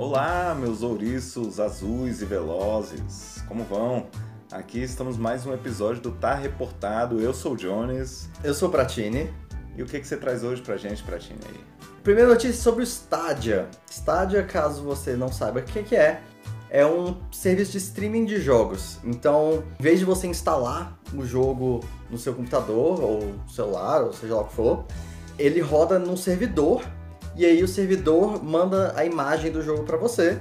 Olá, meus ouriços azuis e velozes, como vão? Aqui estamos mais um episódio do Tá Reportado. Eu sou o Jones. Eu sou o Pratini. E o que, que você traz hoje pra gente, Pratini, aí? Primeira notícia sobre o Stadia. Stadia, caso você não saiba o que, que é, é um serviço de streaming de jogos. Então, em vez de você instalar o jogo no seu computador ou celular, ou seja lá o que for, ele roda num servidor e aí o servidor manda a imagem do jogo para você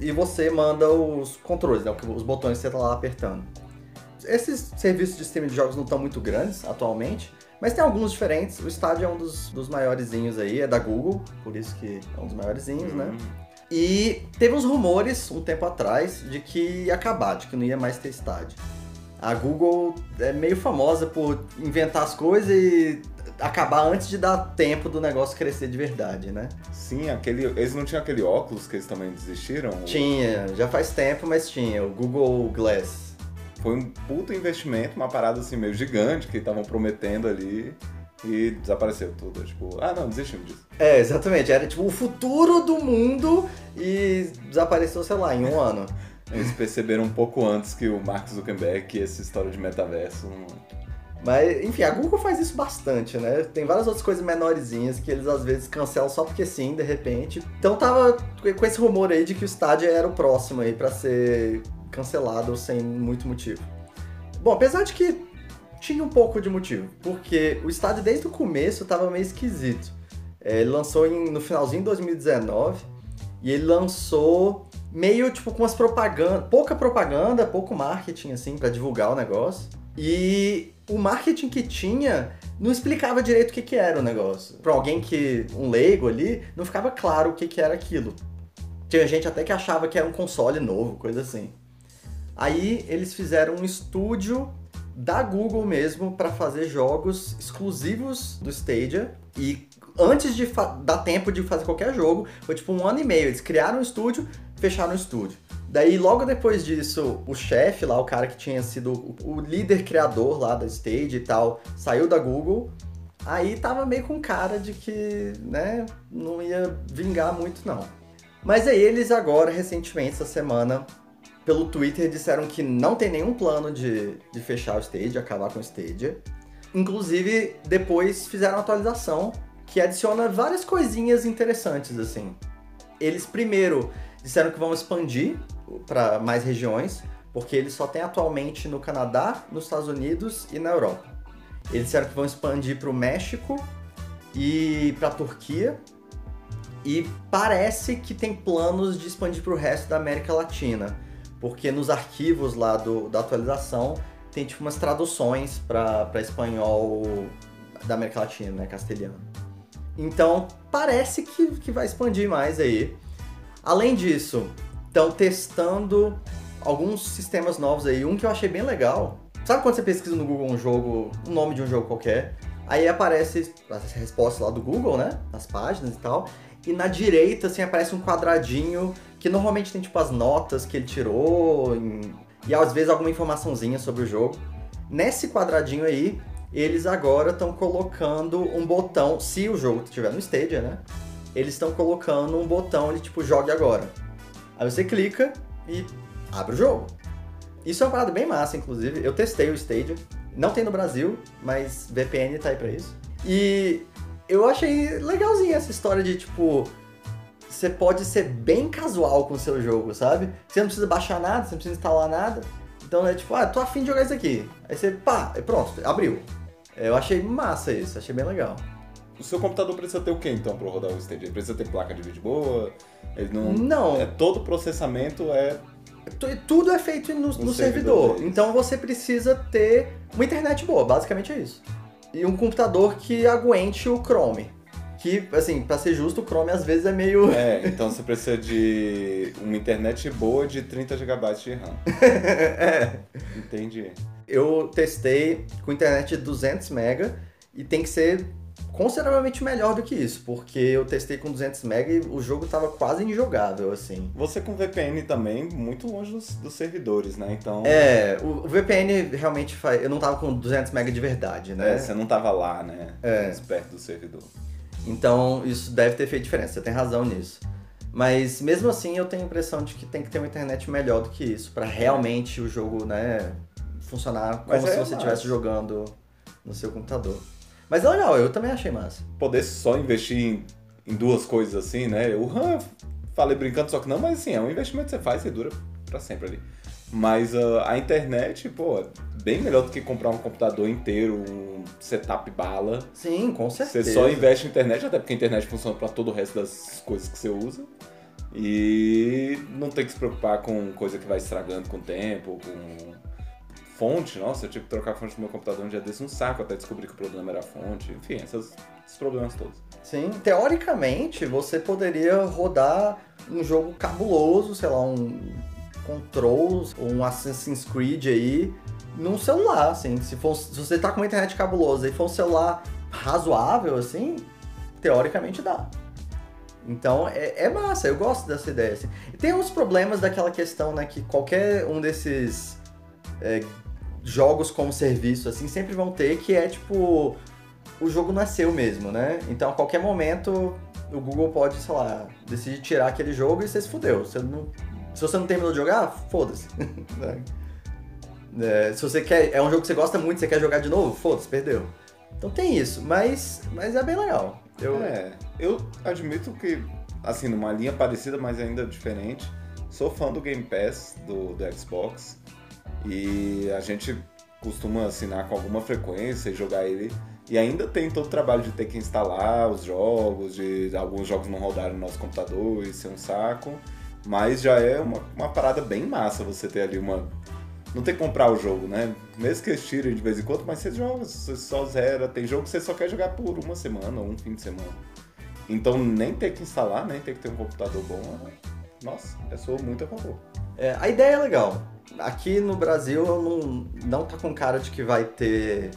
e você manda os controles, né, os botões que você tá lá apertando. Esses serviços de streaming de jogos não estão muito grandes atualmente, mas tem alguns diferentes. O Stadia é um dos, dos maiorzinhos aí, é da Google, por isso que é um dos maiorzinhos, né? Hum, E teve uns rumores um tempo atrás de que ia acabar, de que não ia mais ter Stadia. A Google é meio famosa por inventar as coisas e acabar antes de dar tempo do negócio crescer de verdade, né? Sim, aquele, eles não tinham aquele óculos que eles também desistiram? Tinha, já faz tempo, mas tinha, o Google Glass. Foi um puto investimento, uma parada assim meio gigante que estavam prometendo ali e desapareceu tudo. Tipo, ah não, desistimos disso. É, exatamente, era tipo o futuro do mundo e desapareceu, sei lá, em um ano. Eles perceberam um pouco antes que o Mark Zuckerberg e essa história de metaverso não... Mas, enfim, a Google faz isso bastante, né? Tem várias outras coisas menorzinhas que eles às vezes cancelam só porque sim, de repente. Então tava com esse rumor aí de que o Stadia era o próximo aí pra ser cancelado sem muito motivo. Bom, apesar de que tinha um pouco de motivo, porque o Stadia desde o começo tava meio esquisito. É, ele lançou em- no finalzinho de 2019 e ele lançou meio tipo com as propagandas, pouca propaganda, pouco marketing assim pra divulgar o negócio. E o marketing que tinha não explicava direito o que, que era o negócio. Pra alguém que um leigo ali, não ficava claro o que, que era aquilo. Tinha gente até que achava que era um console novo, coisa assim. Aí eles fizeram um estúdio da Google mesmo para fazer jogos exclusivos do Stadia e antes de dar tempo de fazer qualquer jogo, foi tipo um ano e meio. Eles criaram um estúdio, fecharam o estúdio. Daí, logo depois disso, o chefe lá, o cara que tinha sido o- líder criador lá da Stage e tal, saiu da Google. Aí tava meio com cara de que, né, não ia vingar muito não. Mas aí eles agora, recentemente, essa semana, pelo Twitter, disseram que não tem nenhum plano de, de fechar o Stadia, acabar com o Stadia. Inclusive, depois fizeram uma atualização que adiciona várias coisinhas interessantes, assim. Eles primeiro disseram que vão expandir para mais regiões, porque eles só têm atualmente no Canadá, nos Estados Unidos e na Europa. Eles disseram que vão expandir para o México e para a Turquia. E parece que tem planos de expandir para o resto da América Latina, porque nos arquivos lá do, da atualização tem tipo umas traduções para espanhol da América Latina, né, castelhano. Então parece que, que vai expandir mais aí. Além disso, estão testando alguns sistemas novos aí. Um que eu achei bem legal. Sabe quando você pesquisa no Google um jogo, um nome de um jogo qualquer? Aí aparece a resposta lá do Google, né? Nas páginas e tal. E na direita, assim, aparece um quadradinho que normalmente tem, tipo, as notas que ele tirou em- e às vezes alguma informaçãozinha sobre o jogo. Nesse quadradinho aí, eles agora estão colocando um botão, se o jogo estiver no Stadia, né? Eles estão colocando um botão de tipo, jogue agora. Aí você clica e abre o jogo. Isso é uma parada bem massa, inclusive. Eu testei o Stadia. Não tem no Brasil, mas VPN tá aí pra isso. E eu achei legalzinha essa história de, tipo, você pode ser bem casual com o seu jogo, sabe? Você não precisa baixar nada, você não precisa instalar nada. Então é tipo, ah, tô afim de jogar isso aqui. Aí você, pá, pronto, abriu. Eu achei massa isso, achei bem legal. O seu computador precisa ter o que então pra rodar o Stadia? Ele precisa ter placa de vídeo boa? Ele não... Não. É, todo o processamento é... Tu- Tudo é feito no, no servidor servidor. deles. Então você precisa ter uma internet boa, basicamente é isso. E um computador que aguente o Chrome. Que, assim, pra ser justo, o Chrome às vezes é meio. É, então você precisa de uma internet boa de 30 GB de RAM. é. Entendi. Eu testei com internet de 200 MB e tem que ser consideravelmente melhor do que isso, porque eu testei com 200 MB e o jogo tava quase injogável, assim. Você com VPN também, muito longe dos, dos servidores, né? Então... É, o o VPN realmente faz. Eu não tava com 200 MB de verdade, né? É, você não tava lá, né? É. Mais Perto do servidor. Então isso deve ter feito diferença, você tem razão nisso. Mas mesmo assim eu tenho a impressão de que tem que ter uma internet melhor do que isso, para realmente o jogo, né, funcionar como Mas se é você estivesse jogando no seu computador. Mas é legal, eu também achei massa. Poder só investir em, em duas coisas assim, né? O RAM, falei brincando, só que não, mas assim, é um investimento que você faz e dura pra sempre ali. Mas ah, a internet, pô, é bem melhor do que comprar um computador inteiro, um setup bala. Sim, com Você certeza. só investe em internet, até porque a internet funciona pra todo o resto das coisas que você usa. E não tem que se preocupar com coisa que vai estragando com o tempo, com fonte. Nossa, eu tive que trocar a fonte do meu computador um dia desse, um saco até descobrir que o problema era a fonte. Enfim, essas- esses problemas todos. Sim, teoricamente você poderia rodar um jogo cabuloso, sei lá, um Controls ou um Assassin's Creed aí num celular, assim. Se, for, se você tá com uma internet cabulosa e for um celular razoável, assim, teoricamente dá. Então é, é massa, eu gosto dessa ideia. Assim. Tem uns problemas daquela questão, né, que qualquer um desses é, jogos como serviço, assim, sempre vão ter, que é tipo o jogo seu mesmo, né? Então a qualquer momento o Google pode, sei lá, decidir tirar aquele jogo e você se fudeu. Você não, se você não terminou de jogar, foda-se. Né? É, se você quer. É um jogo que você gosta muito, você quer jogar de novo, foda-se, perdeu. Então tem isso, mas, mas é bem legal. Eu, É, eu admito que, assim, numa linha parecida, mas ainda diferente, sou fã do Game Pass do, do Xbox e a gente costuma assinar com alguma frequência e jogar ele. E ainda tem todo o trabalho de ter que instalar os jogos, de alguns jogos não rodarem no nosso computador e ser um saco. Mas já é uma, uma parada bem massa você ter ali uma. Não ter que comprar o jogo, né? Mesmo que eles tirem de vez em quando, mas você joga, você só zera. Tem jogo que você só quer jogar por uma semana ou um fim de semana. Então nem ter que instalar, nem ter que ter um computador bom, é- nossa, eu sou muito a favor. É, a ideia é legal. Aqui no Brasil não, não tá com cara de que vai ter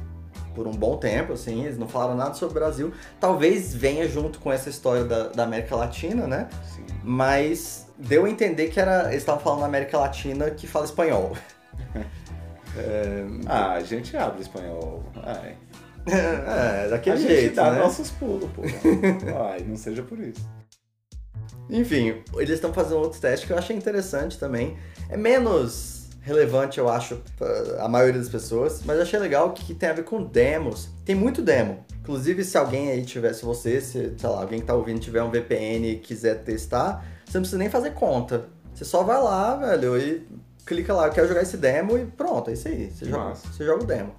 por um bom tempo, assim, eles não falaram nada sobre o Brasil. Talvez venha junto com essa história da, da América Latina, né? Sim. Mas deu a entender que era, eles estavam falando na América Latina que fala espanhol. Ah, a gente abre espanhol. Ai. é, daquele a gente jeito, dá né? nossos pulos, pô. Ai, não seja por isso. Enfim, eles estão fazendo outros testes que eu achei interessante também. É menos relevante, eu acho, a maioria das pessoas, mas eu achei legal que, que tem a ver com demos. Tem muito demo. Inclusive, se alguém aí tiver, se você, se, sei lá, alguém que tá ouvindo tiver um VPN e quiser testar, você não precisa nem fazer conta. Você só vai lá, velho, e clica lá, eu quero jogar esse demo e pronto, é isso aí. Você, joga, você joga o demo.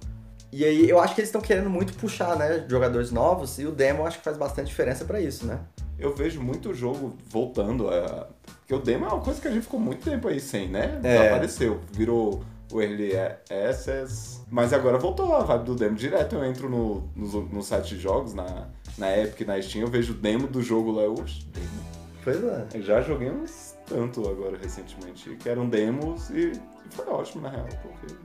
E aí, eu acho que eles estão querendo muito puxar, né, jogadores novos, e o demo eu acho que faz bastante diferença pra isso, né? Eu vejo muito jogo voltando a. Porque o demo é uma coisa que a gente ficou muito tempo aí sem, né? É. Desapareceu. Virou o Early Access. Mas agora voltou a vibe do demo. Direto eu entro no, no, no site de jogos, na, na Epic, na Steam, eu vejo o demo do jogo lá. Oxe, demo. Pois é. Eu já joguei uns tanto agora recentemente, que eram demos e, e foi ótimo na real, porque.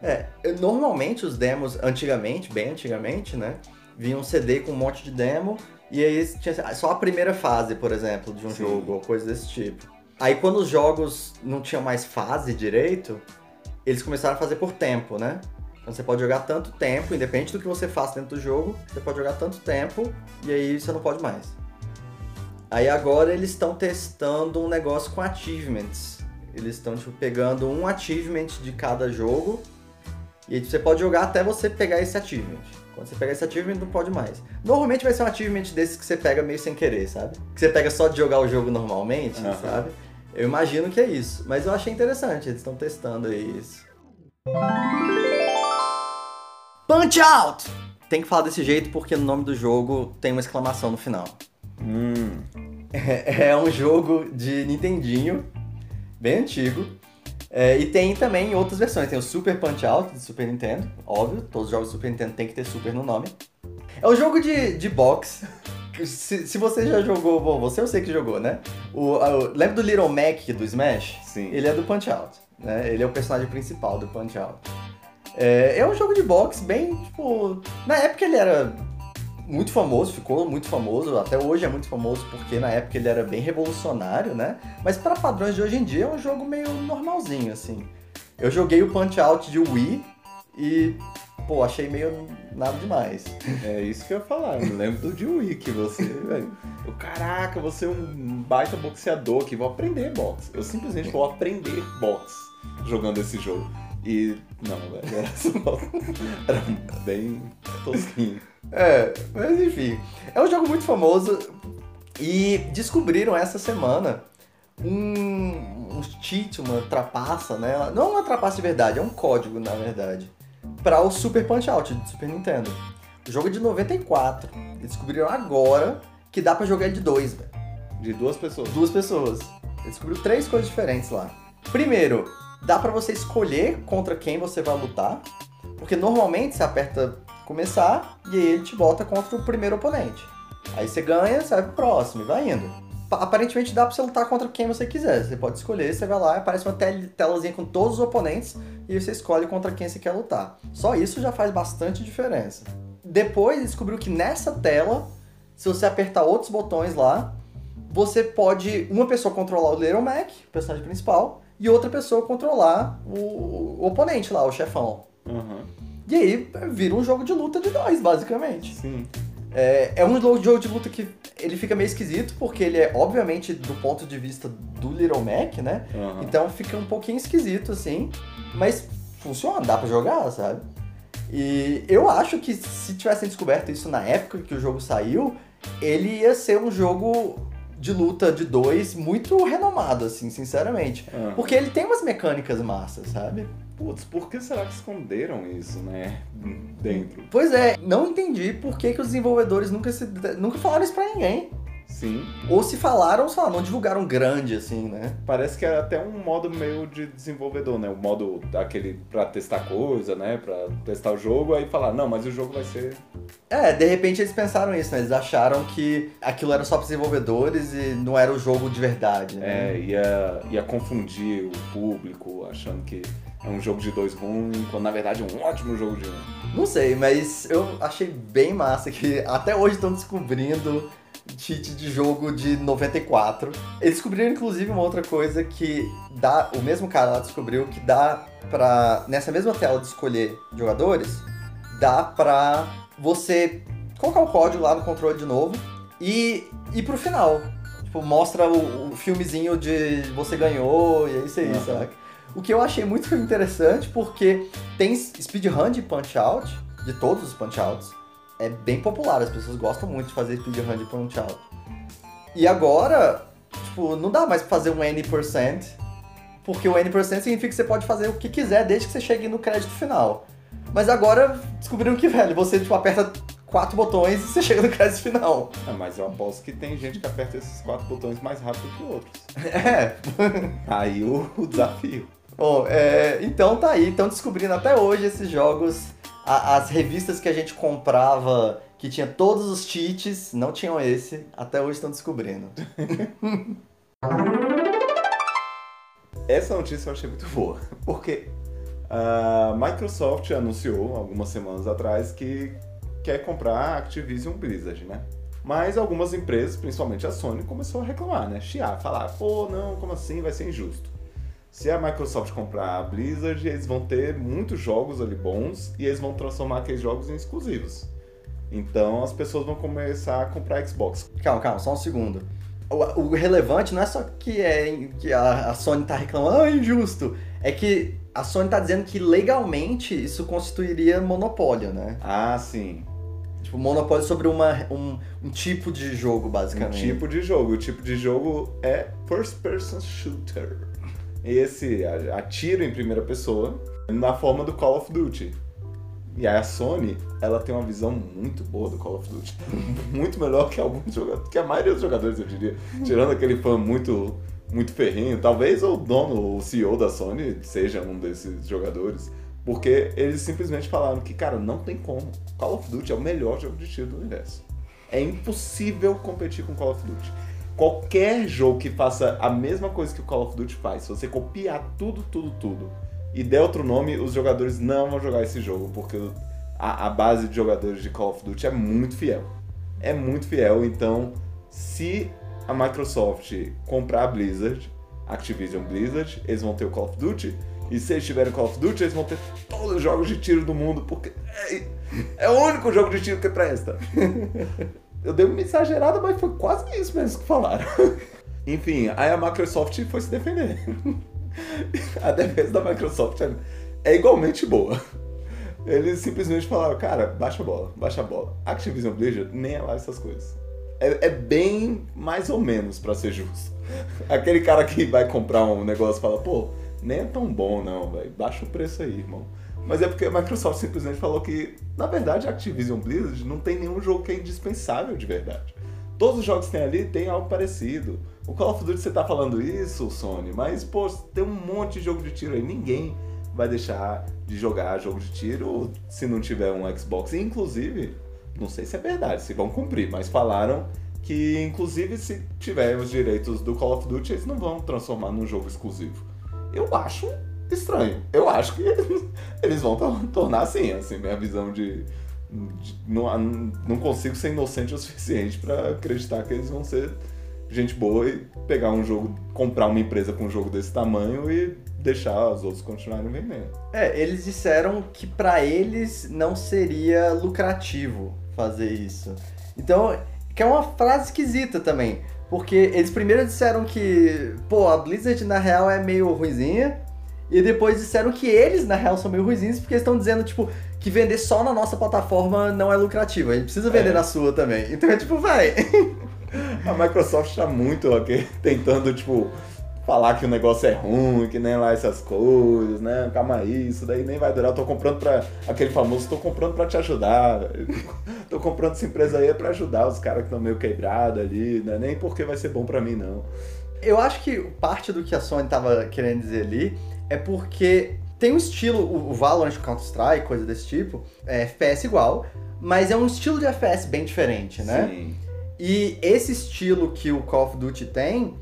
É, eu- normalmente os demos, antigamente, bem antigamente, né? Vinha um CD com um monte de demo e aí tinha só a primeira fase, por exemplo, de um Sim. jogo ou coisa desse tipo. Aí quando os jogos não tinham mais fase direito, eles começaram a fazer por tempo, né? Então você pode jogar tanto tempo, independente do que você faça dentro do jogo, você pode jogar tanto tempo e aí você não pode mais. Aí agora eles estão testando um negócio com achievements. Eles estão tipo, pegando um achievement de cada jogo e aí você pode jogar até você pegar esse achievement. Quando você pegar esse achievement, não pode mais. Normalmente vai ser um achievement desses que você pega meio sem querer, sabe? Que você pega só de jogar o jogo normalmente, Aham. sabe? Eu imagino que é isso. Mas eu achei interessante, eles estão testando aí isso. Punch Out! Tem que falar desse jeito porque no nome do jogo tem uma exclamação no final. Hum. É um jogo de Nintendinho, bem antigo. É, e tem também outras versões. Tem o Super Punch Out de Super Nintendo, óbvio. Todos os jogos do Super Nintendo tem que ter Super no nome. É um jogo de, de boxe. Se, se você já jogou, bom, você eu sei que jogou, né? O, o- lembra do Little Mac do Smash? Sim. Ele é do Punch Out, né? Ele é o personagem principal do Punch Out. É, é um jogo de boxe bem, tipo... Na época ele era muito famoso, ficou muito famoso, até hoje é muito famoso porque na época ele era bem revolucionário, né? Mas para padrões de hoje em dia é um jogo meio normalzinho, assim. Eu joguei o Punch Out de Wii e pô, achei meio nada demais. É isso que eu ia falar. Eu me lembro do John Wick, você, velho. Caraca, você é um baita boxeador que vou aprender boxe. Eu simplesmente vou aprender boxe jogando esse jogo. E não, velho, era só. Era bem tosquinho. É, mas enfim. É um jogo muito famoso e descobriram essa semana um, um cheat, uma trapaça, né? Não é uma trapaça de verdade, é um código, na verdade. Para o Super Punch Out de Super Nintendo. O jogo é de 94. Eles descobriram agora que dá para jogar de dois, velho. De duas pessoas. Duas pessoas. Eles descobriram três coisas diferentes lá. Primeiro, dá para você escolher contra quem você vai lutar. Porque normalmente você aperta começar e aí ele te bota contra o primeiro oponente. Aí você ganha, vai pro próximo e vai indo. Aparentemente dá pra você lutar contra quem você quiser. Você pode escolher, você vai lá, aparece uma tel telazinha com todos os oponentes e você escolhe contra quem você quer lutar. Só isso já faz bastante diferença. Depois descobriu que nessa tela, se você apertar outros botões lá, você pode uma pessoa controlar o Little Mac, o personagem principal, e outra pessoa controlar o, o oponente lá, o chefão. Uhum. E aí vira um jogo de luta de dois, basicamente. Sim. É, é um jogo de luta que ele fica meio esquisito, porque ele é, obviamente, do ponto de vista do Little Mac, né? Uhum. Então fica um pouquinho esquisito, assim. Mas funciona, dá pra jogar, sabe? E eu acho que se tivessem descoberto isso na época que o jogo saiu, ele ia ser um jogo de luta de dois muito renomado, assim, sinceramente. Uhum. Porque ele tem umas mecânicas massas, sabe? Putz, por que será que esconderam isso, né? Dentro. Pois é, não entendi por que, que os desenvolvedores nunca, se, nunca falaram isso pra ninguém. Sim. Ou se falaram, sei lá, não divulgaram grande, assim, né? Parece que era até um modo meio de desenvolvedor, né? O modo daquele pra testar coisa, né? Pra testar o jogo, aí falar, não, mas o jogo vai ser. É, de repente eles pensaram isso, né? Eles acharam que aquilo era só para desenvolvedores e não era o jogo de verdade, né? É, ia, ia confundir o público, achando que é um jogo de dois ruim, quando na verdade é um ótimo jogo de um. Não sei, mas eu achei bem massa que até hoje estão descobrindo cheat de jogo de 94. Eles descobriram inclusive uma outra coisa que dá, o mesmo cara lá descobriu que dá pra nessa mesma tela de escolher jogadores, dá pra você colocar o código lá no controle de novo e ir pro final. Tipo, mostra o, o filmezinho de você ganhou e é isso aí, Uhum. sabe? O que eu achei muito interessante porque tem speedrun de Punch Out, de todos os Punch Outs. É bem popular, as pessoas gostam muito de fazer speedrun de Punch Out. E agora, tipo, não dá mais pra fazer um N%, porque o N% significa que você pode fazer o que quiser desde que você chegue no crédito final. Mas agora descobriram que, velho, você tipo, aperta quatro botões e você chega no crédito final. Ah, mas eu aposto que tem gente que aperta esses quatro botões mais rápido que outros. É, Aí o, o desafio. Bom, é, então tá aí, estão descobrindo até hoje esses jogos. A- as revistas que a gente comprava, que tinha todos os cheats, não tinham esse, até hoje estão descobrindo. Essa notícia eu achei muito boa, porque a Microsoft anunciou algumas semanas atrás que quer comprar a Activision Blizzard, né? Mas algumas empresas, principalmente a Sony, começou a reclamar, né? Chiar, falar, pô, não, como assim? Vai ser injusto. Se a Microsoft comprar a Blizzard, eles vão ter muitos jogos ali bons e eles vão transformar aqueles jogos em exclusivos. Então as pessoas vão começar a comprar Xbox. Calma, calma, só um segundo. O, o relevante não é só que, é, que a, a Sony tá reclamando, ah, é injusto. É que a Sony tá dizendo que legalmente isso constituiria monopólio, né? Ah, sim. Tipo, monopólio sobre uma, um, um tipo de jogo, Um basicamente. tipo de jogo. O tipo de jogo é First Person Shooter. Esse atira em primeira pessoa na forma do Call of Duty. E aí a Sony, ela tem uma visão muito boa do Call of Duty. muito melhor que alguns jogadores, que a maioria dos jogadores, eu diria. Tirando aquele fã muito, muito ferrenho. Talvez o dono, o CEO da Sony seja um desses jogadores. Porque eles simplesmente falaram que, cara, não tem como. Call of Duty é o melhor jogo de tiro do universo. É impossível competir com Call of Duty. Qualquer jogo que faça a mesma coisa que o Call of Duty faz, se você copiar tudo, tudo, tudo e der outro nome, os jogadores não vão jogar esse jogo, porque a, a base de jogadores de Call of Duty é muito fiel. É muito fiel, então se a Microsoft comprar a Blizzard, Activision Blizzard, eles vão ter o Call of Duty E se eles tiverem Call of Duty, eles vão ter todos os jogos de tiro do mundo, porque é, é o único jogo de tiro que presta. Eu dei uma exagerada, mas foi quase isso mesmo que falaram. Enfim, aí a Microsoft foi se defender. A defesa da Microsoft é, é igualmente boa. Eles simplesmente falaram, cara, baixa a bola, baixa a bola. Activision Blizzard nem é lá essas coisas. É, é bem mais ou menos, para ser justo. Aquele cara que vai comprar um negócio e fala, pô, nem é tão bom não, velho. Baixa o preço aí, irmão. Mas é porque a Microsoft simplesmente falou que, na verdade, a Activision Blizzard não tem nenhum jogo que é indispensável de verdade. Todos os jogos que tem ali tem algo parecido. O Call of Duty você tá falando isso, Sony, mas, pô, tem um monte de jogo de tiro aí. Ninguém vai deixar de jogar jogo de tiro se não tiver um Xbox. E, inclusive, não sei se é verdade, se vão cumprir, mas falaram que, inclusive, se tiver os direitos do Call of Duty, eles não vão transformar num jogo exclusivo. Eu acho estranho. Eu acho que eles vão tornar assim, assim, minha visão de. de não, não consigo ser inocente o suficiente para acreditar que eles vão ser gente boa e pegar um jogo, comprar uma empresa com um jogo desse tamanho e deixar os outros continuarem vendendo. É, eles disseram que para eles não seria lucrativo fazer isso. Então, que é uma frase esquisita também. Porque eles primeiro disseram que, pô, a Blizzard na real é meio ruizinha. E depois disseram que eles, na real, são meio ruizinhos, porque estão dizendo, tipo, que vender só na nossa plataforma não é lucrativo. A gente precisa vender é. na sua também. Então é tipo, vai. a Microsoft tá muito aqui tentando, tipo, falar que o negócio é ruim, que nem lá essas coisas, né? Calma aí, isso daí nem vai durar. Eu tô comprando pra. Aquele famoso, tô comprando pra te ajudar. tô comprando essa empresa aí pra ajudar os caras que estão meio quebrados ali, né? Nem porque vai ser bom pra mim, não. Eu acho que parte do que a Sony tava querendo dizer ali é porque tem um estilo, o Valorant, o Counter-Strike, coisa desse tipo, é FPS igual, mas é um estilo de FPS bem diferente, né? Sim. E esse estilo que o Call of Duty tem,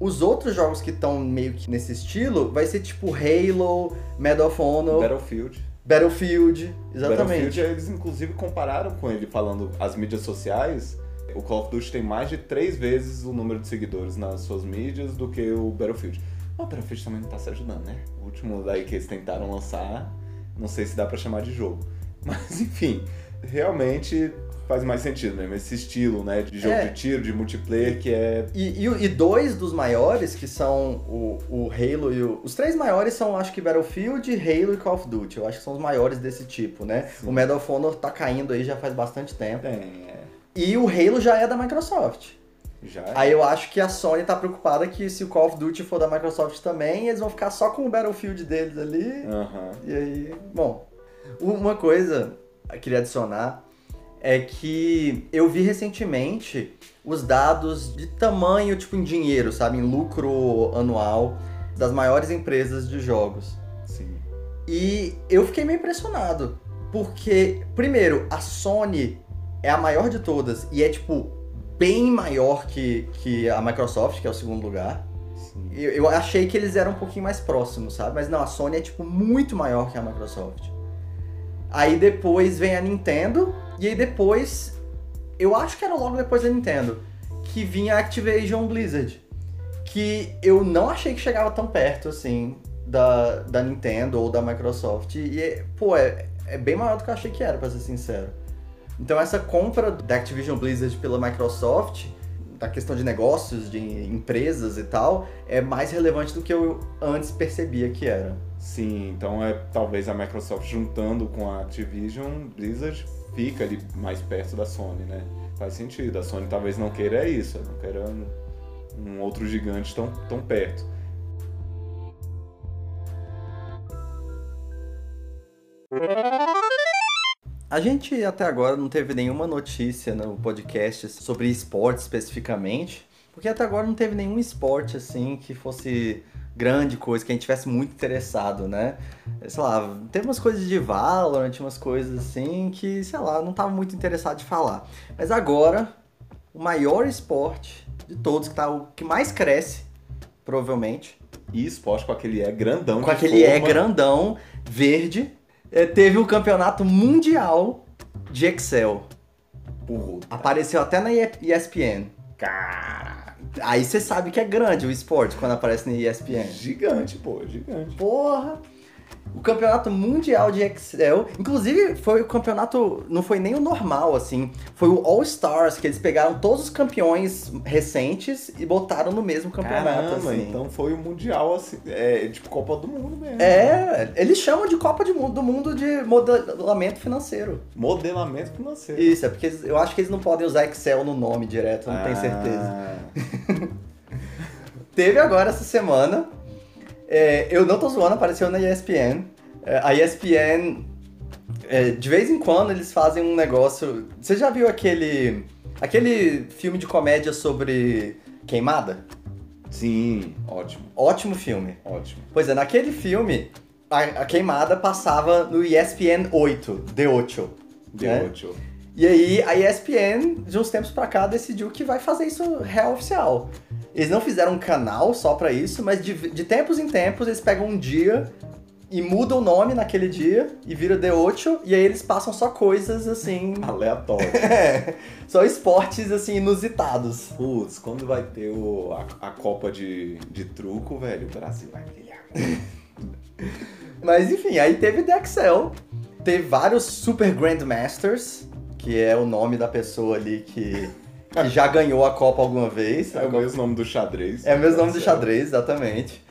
os outros jogos que estão meio que nesse estilo vai ser tipo Halo, Medal of Honor, Battlefield. Battlefield, exatamente. Battlefield, eles inclusive compararam com ele falando as mídias sociais. O Call of Duty tem mais de três vezes o número de seguidores nas suas mídias do que o Battlefield. O Battlefield também não tá se ajudando, né? O último daí que eles tentaram lançar, não sei se dá para chamar de jogo. Mas enfim, realmente faz mais sentido mesmo, esse estilo, né, de jogo é. de tiro, de multiplayer, que é... E, e, e, dois dos maiores, que são o, o Halo e o... Os três maiores são, acho que, Battlefield, Halo e Call of Duty. Eu acho que são os maiores desse tipo, né? Sim. O Medal of Honor tá caindo aí já faz bastante tempo. Tem, é. E o Halo já é da Microsoft. Já é. Aí eu acho que a Sony tá preocupada que se o Call of Duty for da Microsoft também, eles vão ficar só com o Battlefield deles ali. Uhum. E aí, bom... Uma coisa eu queria adicionar é que eu vi recentemente os dados de tamanho, tipo em dinheiro, sabe, em lucro anual das maiores empresas de jogos. Sim. E eu fiquei meio impressionado, porque primeiro, a Sony é a maior de todas e é tipo bem maior que, que a Microsoft, que é o segundo lugar. Eu, eu achei que eles eram um pouquinho mais próximos, sabe? Mas não, a Sony é tipo muito maior que a Microsoft. Aí depois vem a Nintendo, e aí depois, eu acho que era logo depois da Nintendo, que vinha a Activision Blizzard. Que eu não achei que chegava tão perto, assim, da, da Nintendo ou da Microsoft. E, pô, é, é bem maior do que eu achei que era, pra ser sincero. Então essa compra da Activision Blizzard pela Microsoft, da questão de negócios, de empresas e tal, é mais relevante do que eu antes percebia que era. Sim, então é talvez a Microsoft juntando com a Activision Blizzard fica ali mais perto da Sony, né? Faz sentido. A Sony talvez não queira isso, não queira um, outro gigante tão, tão perto. A gente até agora não teve nenhuma notícia no podcast sobre esporte especificamente, porque até agora não teve nenhum esporte assim que fosse grande coisa, que a gente tivesse muito interessado, né? Sei lá, teve umas coisas de Valorant, umas coisas assim que, sei lá, não tava muito interessado de falar. Mas agora, o maior esporte de todos, que tá o que mais cresce, provavelmente. E esporte com aquele é grandão Com aquele é forma. é grandão, verde. É, teve o campeonato mundial de Excel. Puta. Apareceu até na ESPN. Cara Aí você sabe que é grande o esporte quando aparece na ESPN. Gigante, pô, gigante. Porra! O campeonato mundial de Excel, inclusive foi o campeonato, não foi nem o normal, assim, foi o All Stars, que eles pegaram todos os campeões recentes e botaram no mesmo campeonato, Caramba, assim. então foi o Mundial, assim, é tipo Copa do Mundo mesmo. É, eles chamam de Copa de Mundo, do Mundo de modelamento financeiro. Modelamento financeiro. Isso, é porque eu acho que eles não podem usar Excel no nome direto, não tenho certeza. Ah, Teve agora essa semana. É, eu não tô zoando, apareceu na ESPN. É, a ESPN, é, de vez em quando, eles fazem um negócio. Você já viu aquele. aquele filme de comédia sobre queimada? Sim, ótimo, Ótimo filme. ótimo. Pois é, naquele filme, a, a queimada passava no ESPN 8, The 8. De É? ótimo. E aí a ESPN, de uns tempos pra cá, decidiu que vai fazer isso real oficial. Eles não fizeram um canal só pra isso, mas de, de tempos em tempos eles pegam um dia e mudam o nome naquele dia e vira The Ocho, e aí eles passam só coisas assim. Aleatório. é, só esportes assim inusitados. Putz, quando vai ter o, a, a Copa de, de truco, velho, o Brasil vai brilhar. Mas enfim, aí teve The Excel, teve vários Super Grandmasters, que é o nome da pessoa ali que, que já ganhou a Copa alguma vez. É o mesmo nome do xadrez. É o mesmo nome do xadrez, exatamente.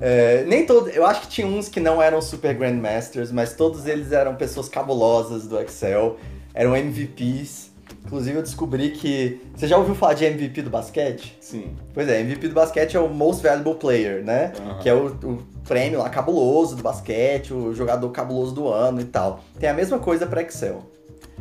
É, nem todo, eu acho que tinha uns que não eram Super Grandmasters, mas todos eles eram pessoas cabulosas do Excel, eram MVPs. Inclusive eu descobri que. Você já ouviu falar de MVP do basquete? Sim. Pois é, MVP do basquete é o Most Valuable Player, né? Aham. Que é o, o prêmio lá cabuloso do basquete, o jogador cabuloso do ano e tal. Tem a mesma coisa pra Excel.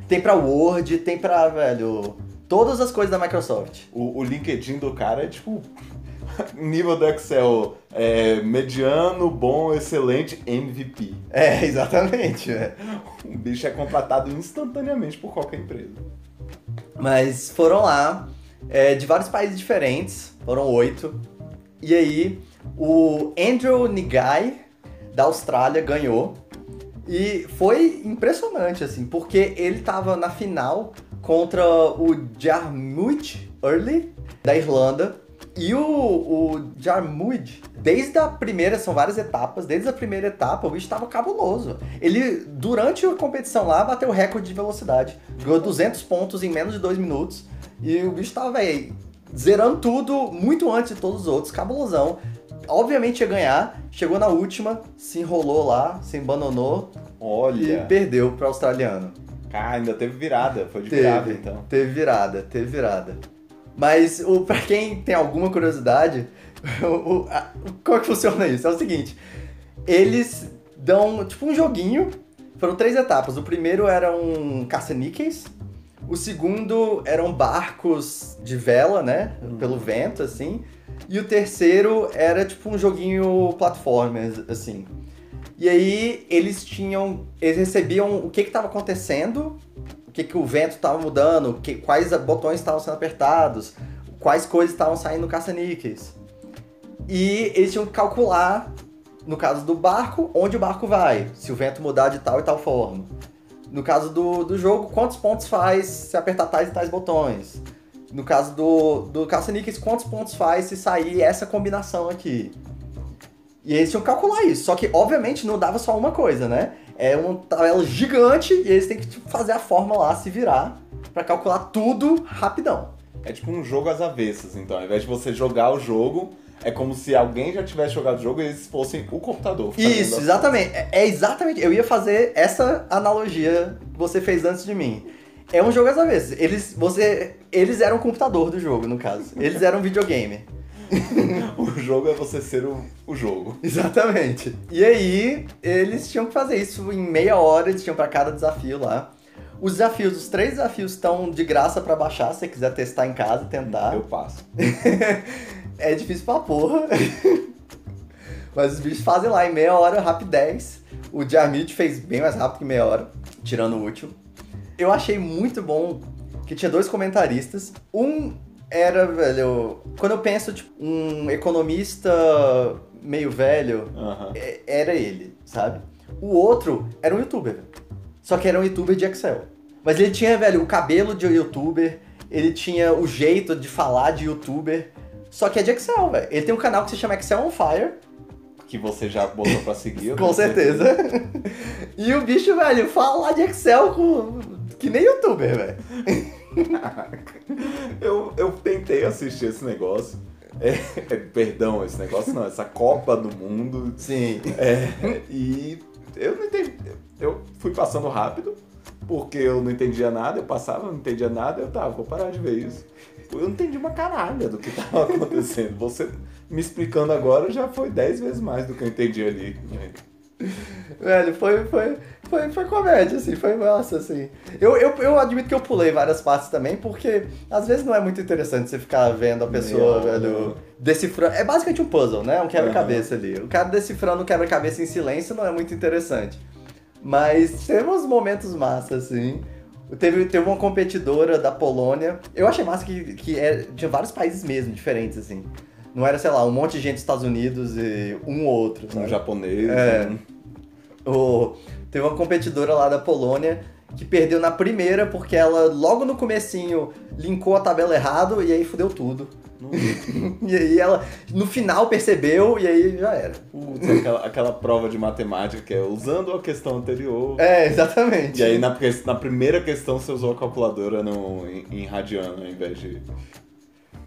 Tem pra Word, tem pra, velho, todas as coisas da Microsoft. O, o LinkedIn do cara é tipo. nível do Excel é, mediano, bom, excelente, MVP. É, exatamente. é. O bicho é contratado instantaneamente por qualquer empresa. Mas foram lá, é, de vários países diferentes, foram oito. E aí, o Andrew Ngai, da Austrália, ganhou. E foi impressionante, assim, porque ele tava na final contra o Jarmuth Early, da Irlanda. E o, o Jarmuth, desde a primeira, são várias etapas, desde a primeira etapa o bicho tava cabuloso. Ele, durante a competição lá, bateu o recorde de velocidade. Ganhou 200 pontos em menos de dois minutos. E o bicho tava, véi, zerando tudo muito antes de todos os outros, cabulosão. Obviamente ia ganhar, chegou na última, se enrolou lá, se embananou e Olha. perdeu pro australiano. Cara, ainda teve virada. Foi de virada, Teve, então. teve virada, teve virada. Mas o, pra quem tem alguma curiosidade, o, o- a- como é que funciona isso? É o seguinte, eles dão tipo um joguinho, foram três etapas. O primeiro era um caça-níqueis, o segundo eram barcos de vela, né, pelo vento, assim, e o terceiro era tipo um joguinho platformers, assim. E aí eles tinham, eles recebiam o que estava acontecendo o que, que o vento estava mudando, que, quais botões estavam sendo apertados, quais coisas estavam saindo caça-níqueis. E eles tinham que calcular, no caso do barco, onde o barco vai, se o vento mudar de tal e tal forma. No caso do, do jogo, quantos pontos faz se apertar tais e tais botões. No caso do, do caça-níqueis, quantos pontos faz se sair essa combinação aqui. E eles tinham que calcular isso. Só que, obviamente, não dava só uma coisa, né? É uma tabela gigante e eles têm que tipo, fazer a forma lá, se virar, pra calcular tudo rapidão. É tipo um jogo às avessas, então. Ao invés de você jogar o jogo, é como se alguém já tivesse jogado o jogo e eles fossem o computador. Isso, exatamente. É, é exatamente. Eu ia fazer essa analogia que você fez antes de mim. É um jogo às avessas. Eles, você, eles eram o computador do jogo, no caso. Eles eram um videogame. O jogo é você ser o, o jogo. Exatamente. E aí, eles tinham que fazer isso em meia hora, eles tinham pra cada desafio lá. Os desafios, os três desafios estão de graça pra baixar, se você quiser testar em casa tentar. Eu passo. É difícil pra porra. Mas os bichos fazem lá em meia hora, rapidez. O Jarmit fez bem mais rápido que meia hora, tirando o último. Eu achei muito bom que tinha dois comentaristas. Um era, velho, quando eu penso, tipo, um economista meio velho, é- era ele, sabe? O outro era um youtuber. Só que era um youtuber de Excel. Mas ele tinha, velho, o cabelo de youtuber, ele tinha o jeito de falar de youtuber. só que é de Excel, velho. Ele tem um canal que se chama Excel on Fire, Que você já botou pra seguir. com certeza. e o bicho, velho, fala lá de Excel com... que nem youtuber, velho. Eu, eu tentei assistir esse negócio. É, é, perdão, esse negócio não, essa Copa do Mundo. Sim. É, e eu não entendi. Eu fui passando rápido, porque eu não entendia nada, eu passava, não entendia nada, eu tava, vou parar de ver isso. Eu não entendi uma caralha do que tava acontecendo. Você me explicando agora já foi 10 vezes mais do que eu entendi ali. Velho, foi, foi, foi, foi comédia, assim, foi massa, assim. Eu, eu, eu admito que eu pulei várias partes também, porque às vezes não é muito interessante você ficar vendo a pessoa, hora. velho, decifrando. É basicamente um puzzle, né? Um quebra-cabeça ali. O cara decifrando o quebra-cabeça em silêncio não é muito interessante. Mas temos momentos massa, assim. Teve, teve uma competidora da Polônia. Eu achei massa que, que é, tinha vários países mesmo, diferentes, assim. Não era, sei lá, um monte de gente dos Estados Unidos e um ou outro, Um sabe? japonês. É. um- O- teve uma competidora lá da Polônia que perdeu na primeira porque ela logo no comecinho linkou a tabela errado e aí fudeu tudo. E aí ela no final percebeu e aí já era. Putz, aquela, aquela prova de matemática que é usando a questão anterior. É, exatamente. E aí na, na primeira questão você usou a calculadora no, em, em radiano ao invés de.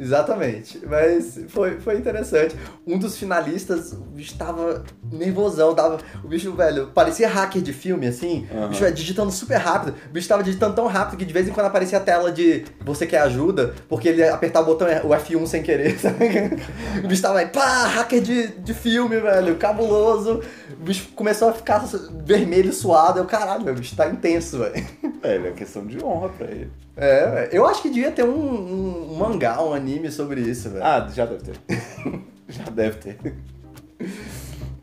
Exatamente. Mas foi, foi interessante. Um dos finalistas, o bicho tava nervosão, tava. O bicho, velho, parecia hacker de filme, assim. Aham. O bicho velho, digitando super rápido. O bicho tava digitando tão rápido que de vez em quando aparecia a tela de você quer ajuda, porque ele ia apertar o botão o F1 sem querer, sabe? O bicho tava aí, pá, hacker de, de filme, velho, cabuloso. O bicho começou a ficar vermelho, suado. Eu, caralho, meu, o bicho tá intenso, velho. É, ele é questão de honra pra ele. É, eu acho que devia ter um, um, um mangá, um anime sobre isso, velho. Ah, já deve ter. já deve ter.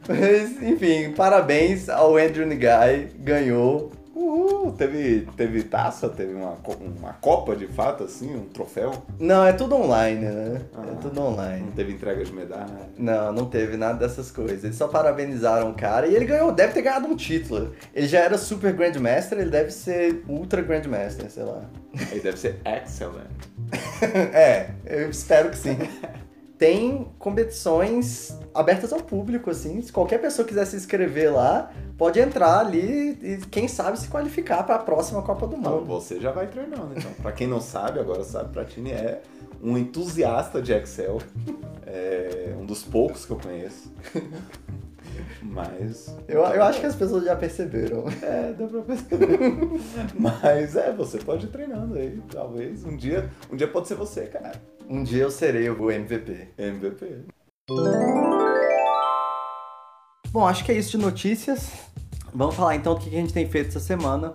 Mas, enfim, parabéns ao Andrew Ngai, ganhou. Uhul, teve, teve taça, teve uma, uma copa de fato, assim, um troféu. Não, é tudo online, né? Ah. É tudo online. Não teve entrega de medalha. Não, não teve nada dessas coisas. Eles só parabenizaram o cara e ele ganhou, deve ter ganhado um título. Ele já era Super Grandmaster, ele deve ser Ultra Grandmaster, sei lá. Aí deve ser excellent. é, eu espero que sim. Tem competições abertas ao público, assim. Se qualquer pessoa quiser se inscrever lá, pode entrar ali e, quem sabe, se qualificar para a próxima Copa do Então, Mundo. você já vai treinando, então. Pra quem não sabe, agora sabe, Pratini é um entusiasta de Excel. É um dos poucos que eu conheço. Mas. Eu, eu acho que as pessoas já perceberam. É, dá pra perceber. Mas é, você pode ir treinando aí, talvez. Um dia, um dia pode ser você, cara. Um dia eu serei o MVP. MVP. Bom, acho que é isso de notícias. Vamos falar então do que a gente tem feito essa semana.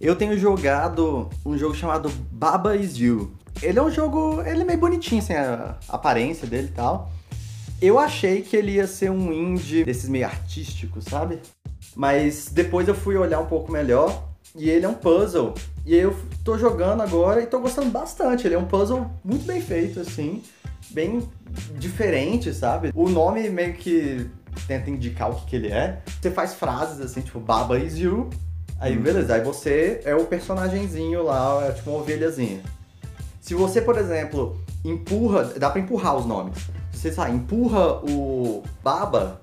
Eu tenho jogado um jogo chamado Baba Is You. Ele é um jogo, ele é meio bonitinho, assim, a aparência dele e tal. Eu achei que ele ia ser um indie desses meio artísticos, sabe? Mas depois eu fui olhar um pouco melhor e ele é um puzzle. E eu tô jogando agora e tô gostando bastante. Ele é um puzzle muito bem feito, assim, bem diferente, sabe? O nome meio que tenta indicar o que, que ele é. Você faz frases assim, tipo, Baba is you. Aí, Uhum. beleza, aí você é o personagemzinho lá, é tipo uma ovelhazinha. Se você, por exemplo, empurra, dá pra empurrar os nomes. Se você sabe, empurra o Baba,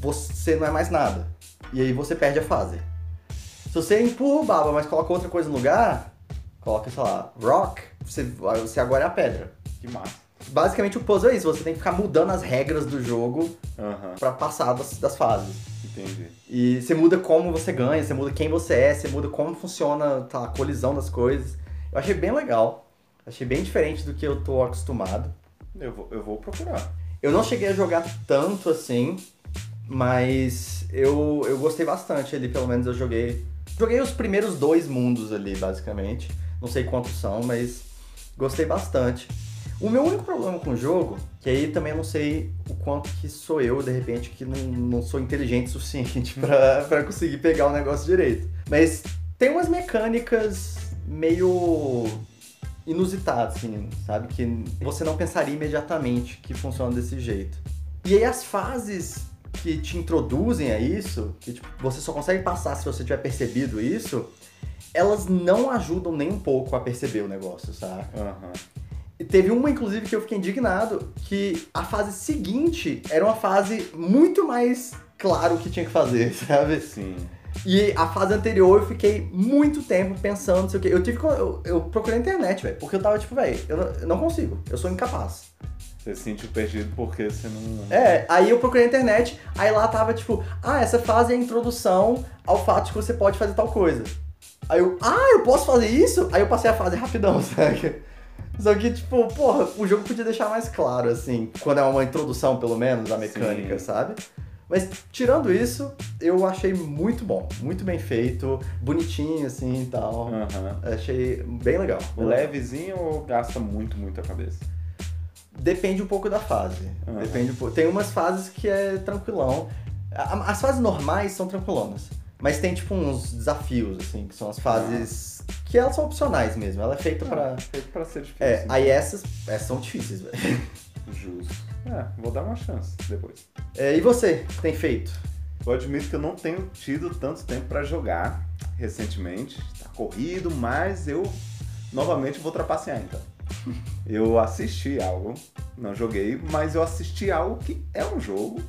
você não é mais nada. E aí você perde a fase. Se você empurra o Baba, mas coloca outra coisa no lugar, coloca, sei lá, Rock, você, você agora é a pedra. Que massa. Basicamente o puzzle é isso, você tem que ficar mudando as regras do jogo Aham, pra passar das, das fases. entendi. E você muda como você ganha, você muda quem você é, você muda como funciona tá, a colisão das coisas. Eu achei bem legal. Achei bem diferente do que eu tô acostumado. Eu vou, eu vou procurar. Eu não cheguei a jogar tanto assim, mas eu, eu gostei bastante ali, pelo menos eu joguei. Joguei os primeiros dois mundos ali, basicamente. Não sei quantos são, mas gostei bastante. O meu único problema com o jogo, que aí também eu não sei o quanto que sou eu, de repente, que não, não sou inteligente o suficiente pra, pra conseguir pegar o negócio direito. Mas tem umas mecânicas meio inusitadas, assim, sabe? Que você não pensaria imediatamente que funciona desse jeito. E aí as fases que te introduzem a isso, que tipo, você só consegue passar se você tiver percebido isso, elas não ajudam nem um pouco a perceber o negócio, sabe? Aham. E teve uma, inclusive, que eu fiquei indignado, que a fase seguinte era uma fase muito mais claro o que tinha que fazer, sabe? Sim. E a fase anterior eu fiquei muito tempo pensando, não sei o quê. Eu tive que. Eu, eu procurei na internet, velho. Porque eu tava tipo, velho, eu, não- eu não consigo. Eu sou incapaz. Você se sentiu perdido porque você não. É, aí eu procurei na internet, aí lá tava tipo, ah, essa fase é a introdução ao fato de que você pode fazer tal coisa. Aí eu, ah, eu posso fazer isso? Aí eu passei a fase rapidão, sabe? Só que, tipo, porra, o jogo podia deixar mais claro, assim, quando é uma introdução, pelo menos, da mecânica, Sim. sabe? Mas, tirando isso, eu achei muito bom, muito bem feito, bonitinho, assim, e tal. Aham. Achei bem legal. bem legal. Levezinho ou gasta muito, muito a cabeça? Depende um pouco da fase. Aham. Depende um pouco. Tem umas fases que é tranquilão. As fases normais são tranquilonas. Mas tem, tipo, uns desafios, assim, que são as fases que elas são opcionais mesmo. Ela é feita pra. Ah, feito pra ser difícil. É, aí essas, essas são difíceis, velho. Justo. É, vou dar uma chance depois. É, e você, que tem feito? Eu admito que eu não tenho tido tanto tempo pra jogar recentemente. Tá corrido, mas eu novamente vou trapacear então. Eu assisti algo, não joguei, mas eu assisti algo que é um jogo,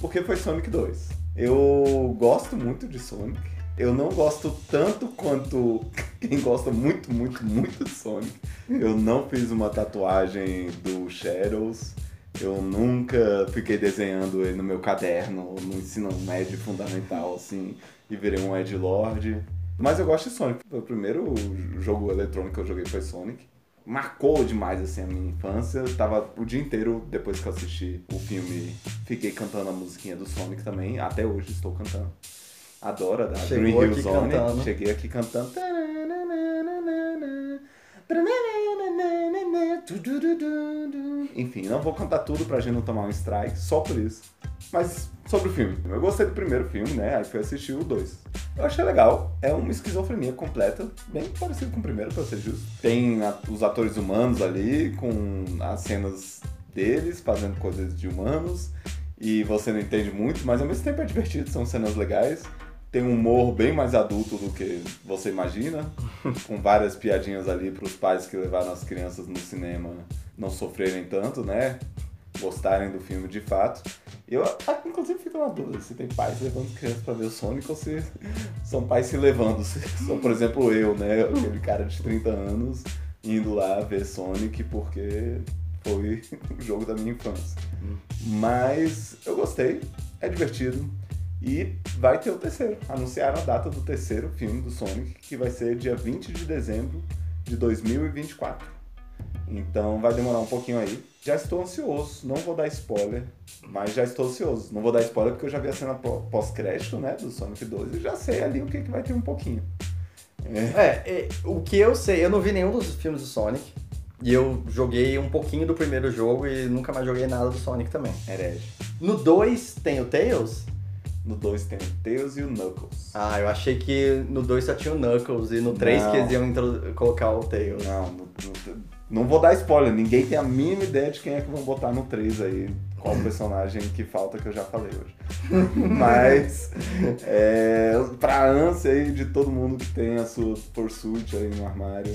porque foi Sonic 2. Eu gosto muito de Sonic. Eu não gosto tanto quanto quem gosta muito, muito, muito de Sonic. Eu não fiz uma tatuagem do Shadows. Eu nunca fiquei desenhando ele no meu caderno, no ensino médio fundamental, assim, e virei um Edgelord. Mas eu gosto de Sonic. O primeiro jogo eletrônico que eu joguei foi Sonic. Marcou demais, assim, a minha infância. Eu tava o dia inteiro, depois que eu assisti o filme, fiquei cantando a musiquinha do Sonic também. Até hoje estou cantando. Adoro, da Chegou Green Hill Zone. cantando. Cheguei aqui cantando. Enfim, não vou contar tudo pra gente não tomar um strike, só por isso. Mas sobre o filme. Eu gostei do primeiro filme, né? Aí fui assistir o dois. Eu achei legal. É uma esquizofrenia completa, bem parecido com o primeiro, pra ser justo. Tem a- os atores humanos ali, com as cenas deles fazendo coisas de humanos. E você não entende muito, mas ao mesmo tempo é divertido, são cenas legais. Tem um humor bem mais adulto do que você imagina, com várias piadinhas ali para os pais que levaram as crianças no cinema não sofrerem tanto, né? Gostarem do filme de fato. Eu, ah, inclusive, fico na dúvida se tem pais levando crianças para ver o Sonic ou se são pais se levando. Se são, por exemplo, eu, né? Aquele cara de 30 anos indo lá ver Sonic porque foi o jogo da minha infância. Mas eu gostei, é divertido. E vai ter o terceiro. Anunciaram a data do terceiro filme do Sonic, que vai ser dia 20 de dezembro de 2024. Então vai demorar um pouquinho aí. Já estou ansioso, não vou dar spoiler, mas já estou ansioso. Não vou dar spoiler porque eu já vi a cena pó- pós-crédito, né, do Sonic 2 e já sei ali o que, que vai ter um pouquinho. É, É, é, o que eu sei, eu não vi nenhum dos filmes do Sonic. E eu joguei um pouquinho do primeiro jogo e nunca mais joguei nada do Sonic também. herege. No 2 tem o Tails? No 2 tem o Tails e o Knuckles. Ah, eu achei que no 2 só tinha o Knuckles e no 3 Não. que eles iam colocar o Tails. Não, no- no- não vou dar spoiler, ninguém tem a mínima ideia de quem é que vão botar no 3 aí, qual personagem que falta que eu já falei hoje. Mas, é, pra ânsia aí de todo mundo que tem a sua Pursuit aí no armário,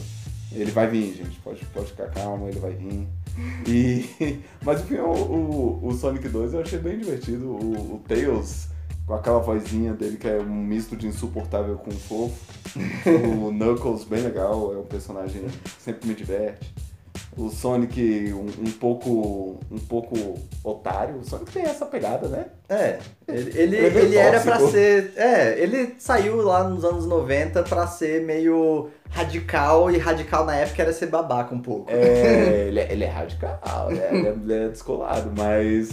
ele vai vir, gente, pode, pode ficar calmo, ele vai vir. E, mas o, filme, o, o, o Sonic 2 eu achei bem divertido, o, o Tails com aquela vozinha dele que é um misto de insuportável com fofo. O Knuckles, bem legal, é um personagem que sempre me diverte. O Sonic, um, um pouco um pouco otário. O Sonic tem essa pegada, né? É, ele, ele, Ele é ele era pra tóxico. ser. É, ele saiu lá nos anos 90 pra ser meio radical, e radical na época era ser babaca um pouco. É, ele, é, ele é radical, né? ele, é, ele é descolado, mas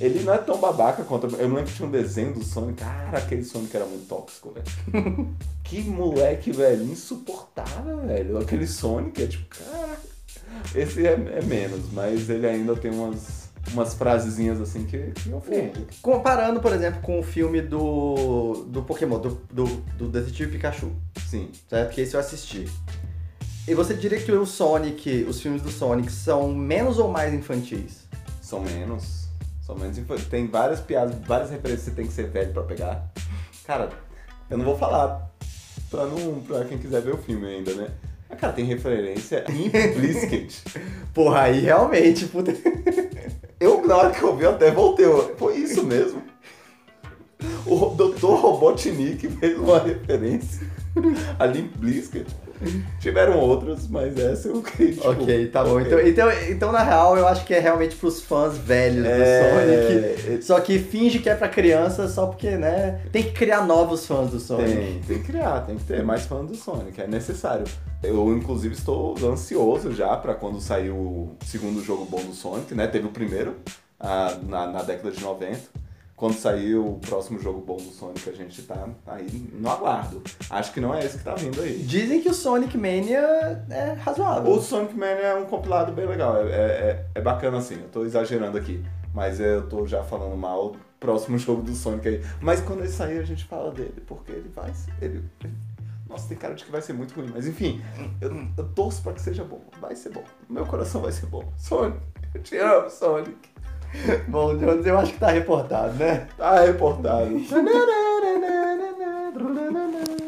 ele não é tão babaca quanto. Eu me lembro que tinha um desenho do Sonic. Cara, aquele Sonic era muito tóxico, velho. que moleque, velho, insuportável, velho. Aquele Sonic é tipo, cara. Esse é, é menos, mas ele ainda tem umas, umas frasezinhas assim que, que ofende. Comparando, por exemplo, com o filme do, do Pokémon, do, do, do Detetive Pikachu, Sim. certo? Que esse eu assisti. E você diria que o Sonic, os filmes do Sonic, são menos ou mais infantis? São menos. Infa- Tem várias piadas, várias referências que você tem que ser velho pra pegar. Cara, eu não vou falar pra, não, pra quem quiser ver o filme ainda, né? Ah, Cara, tem referência implícita. Porra, aí realmente, puta. Eu, na hora que eu vi, até voltei. Foi isso mesmo. O Dr. Robotnik fez uma referência a Limp Bizkit. Tiveram outras, mas essa eu criei. tipo, ok, tá bom. Então, então, então, na real, eu acho que é realmente pros fãs velhos É, do Sonic. Só que finge que é pra criança só porque, né? Tem que criar novos fãs do Sonic. Tem, tem que criar, tem que ter mais fãs do Sonic, é necessário. Eu, inclusive, estou ansioso já pra quando sair o segundo jogo bom do Sonic, né? Teve o primeiro ah, na, na década de 90. Quando sair o próximo jogo bom do Sonic, a gente tá aí no aguardo. Acho que não é esse que tá vindo aí. Dizem que o Sonic Mania é razoável. O Sonic Man é um compilado bem legal, é, é, é bacana assim, eu tô exagerando aqui, mas eu tô já falando mal do próximo jogo do Sonic aí. Mas quando ele sair a gente fala dele, porque ele vai ser. Ele, ele- nossa, tem cara de que vai ser muito ruim, mas enfim, eu, eu torço pra que seja bom, vai ser bom. Meu coração vai ser bom. Sonic, eu te amo, Sonic. Bom, Jones, eu acho que tá reportado, né? Tá reportado.